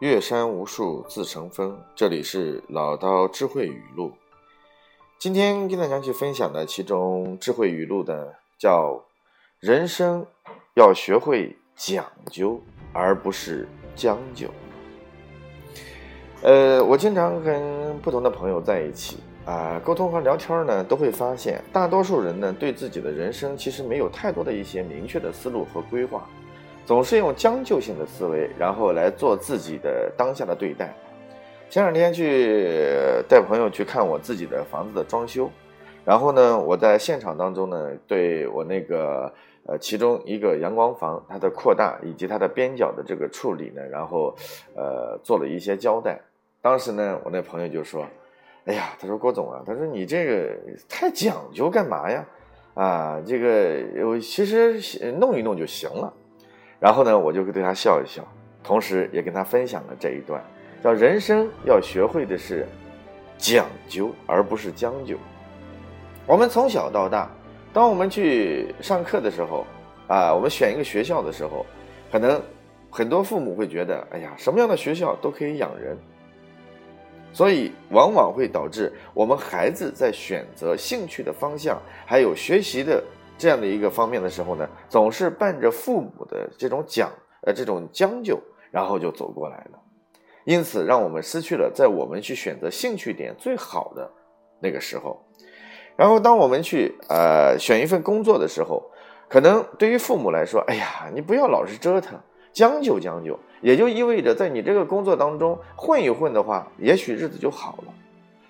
岳山无数自成峰。这里是老刀智慧语录。今天跟大家去分享的其中智慧语录的叫“人生要学会讲究，而不是将就”。呃，我经常跟不同的朋友在一起啊，沟通和聊天呢，都会发现，大多数人呢，对自己的人生其实没有太多的一些明确的思路和规划。总是用将就性的思维，然后来做自己的当下的对待。前两天去带朋友去看我自己的房子的装修，然后呢，我在现场当中呢，对我那个呃其中一个阳光房它的扩大以及它的边角的这个处理呢，然后呃做了一些交代。当时呢，我那朋友就说：“哎呀，他说郭总啊，他说你这个太讲究干嘛呀？啊，这个我其实弄一弄就行了。”然后呢，我就会对他笑一笑，同时也跟他分享了这一段，叫人生要学会的是讲究，而不是将就。我们从小到大，当我们去上课的时候，啊，我们选一个学校的时候，可能很多父母会觉得，哎呀，什么样的学校都可以养人，所以往往会导致我们孩子在选择兴趣的方向，还有学习的。这样的一个方面的时候呢，总是伴着父母的这种讲呃这种将就，然后就走过来了，因此让我们失去了在我们去选择兴趣点最好的那个时候。然后当我们去呃选一份工作的时候，可能对于父母来说，哎呀，你不要老是折腾，将就将就，也就意味着在你这个工作当中混一混的话，也许日子就好了。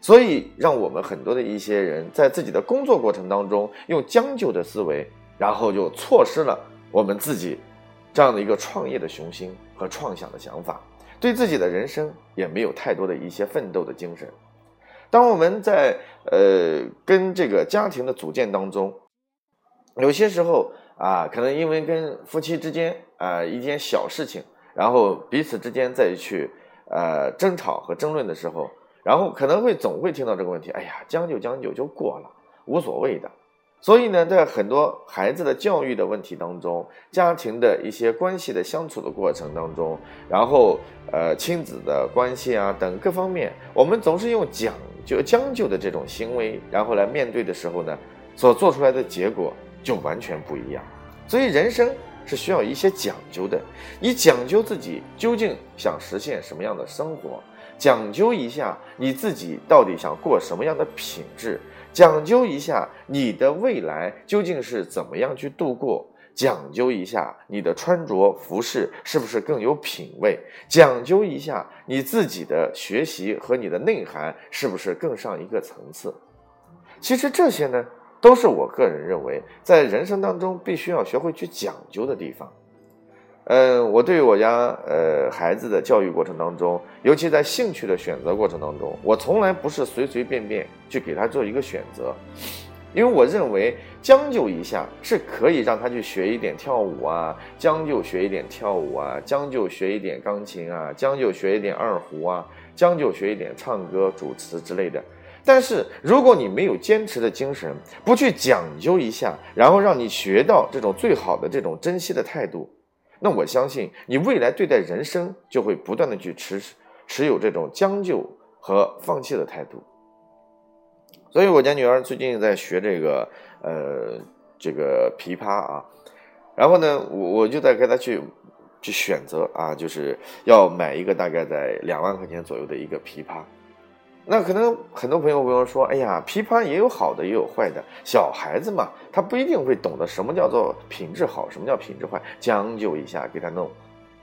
所以，让我们很多的一些人在自己的工作过程当中用将就的思维，然后就错失了我们自己这样的一个创业的雄心和创想的想法，对自己的人生也没有太多的一些奋斗的精神。当我们在呃跟这个家庭的组建当中，有些时候啊，可能因为跟夫妻之间啊一件小事情，然后彼此之间再去呃争吵和争论的时候。然后可能会总会听到这个问题，哎呀，将就将就就过了，无所谓的。所以呢，在很多孩子的教育的问题当中，家庭的一些关系的相处的过程当中，然后呃亲子的关系啊等各方面，我们总是用讲究将就的这种行为，然后来面对的时候呢，所做出来的结果就完全不一样。所以人生是需要一些讲究的，你讲究自己究竟想实现什么样的生活。讲究一下你自己到底想过什么样的品质，讲究一下你的未来究竟是怎么样去度过，讲究一下你的穿着服饰是不是更有品位，讲究一下你自己的学习和你的内涵是不是更上一个层次。其实这些呢，都是我个人认为在人生当中必须要学会去讲究的地方。嗯，我对我家呃孩子的教育过程当中，尤其在兴趣的选择过程当中，我从来不是随随便便去给他做一个选择，因为我认为将就一下是可以让他去学一点跳舞啊，将就学一点跳舞啊，将就学一点钢琴啊，将就学一点二胡啊，将就学一点唱歌、主持之类的。但是如果你没有坚持的精神，不去讲究一下，然后让你学到这种最好的这种珍惜的态度。那我相信你未来对待人生就会不断的去持持有这种将就和放弃的态度。所以我家女儿最近在学这个呃这个琵琶啊，然后呢我我就在跟她去去选择啊，就是要买一个大概在两万块钱左右的一个琵琶。那可能很多朋友朋友说，哎呀，琵琶也有好的，也有坏的。小孩子嘛，他不一定会懂得什么叫做品质好，什么叫品质坏，将就一下给他弄。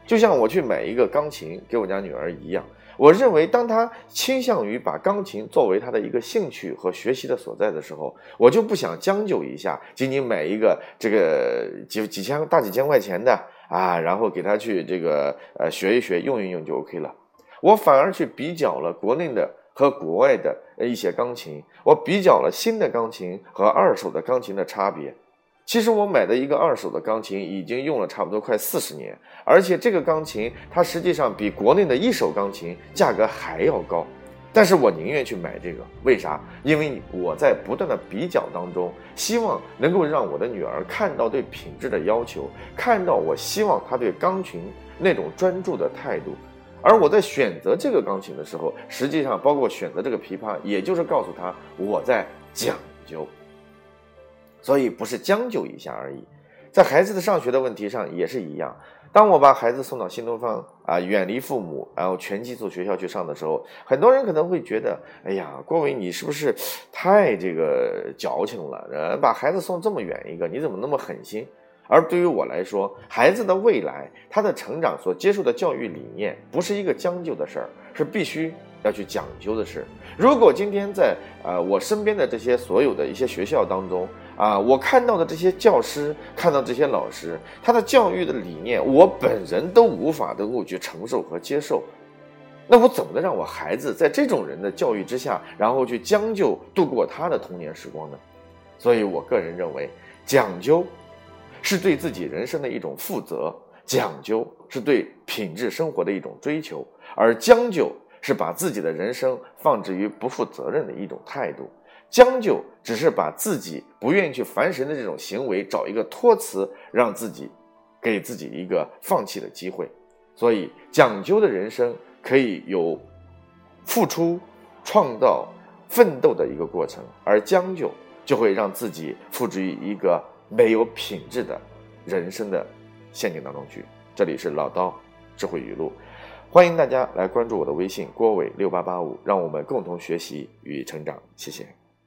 就像我去买一个钢琴给我家女儿一样，我认为当他倾向于把钢琴作为他的一个兴趣和学习的所在的时候，我就不想将就一下，仅仅买一个这个几几千大几千块钱的啊，然后给他去这个呃学一学，用一用就 OK 了。我反而去比较了国内的。和国外的一些钢琴，我比较了新的钢琴和二手的钢琴的差别。其实我买的一个二手的钢琴已经用了差不多快四十年，而且这个钢琴它实际上比国内的一手钢琴价格还要高。但是我宁愿去买这个，为啥？因为我在不断的比较当中，希望能够让我的女儿看到对品质的要求，看到我希望她对钢琴那种专注的态度。而我在选择这个钢琴的时候，实际上包括选择这个琵琶，也就是告诉他我在讲究。所以不是将就一下而已，在孩子的上学的问题上也是一样。当我把孩子送到新东方啊，远离父母，然后全寄宿学校去上的时候，很多人可能会觉得，哎呀，郭伟你是不是太这个矫情了？呃，把孩子送这么远一个，你怎么那么狠心？而对于我来说，孩子的未来，他的成长所接受的教育理念，不是一个将就的事儿，是必须要去讲究的事。如果今天在呃我身边的这些所有的一些学校当中，啊，我看到的这些教师，看到这些老师，他的教育的理念，我本人都无法能够去承受和接受。那我怎么能让我孩子在这种人的教育之下，然后去将就度过他的童年时光呢？所以我个人认为，讲究是对自己人生的一种负责，讲究是对品质生活的一种追求，而将就，是把自己的人生放置于不负责任的一种态度。将就只是把自己不愿意去烦神的这种行为找一个托词，让自己给自己一个放弃的机会。所以，讲究的人生可以有付出、创造、奋斗的一个过程，而将就就会让自己付之于一个没有品质的人生的陷阱当中去。这里是老刀智慧语录，欢迎大家来关注我的微信郭伟六八八五，让我们共同学习与成长。谢谢。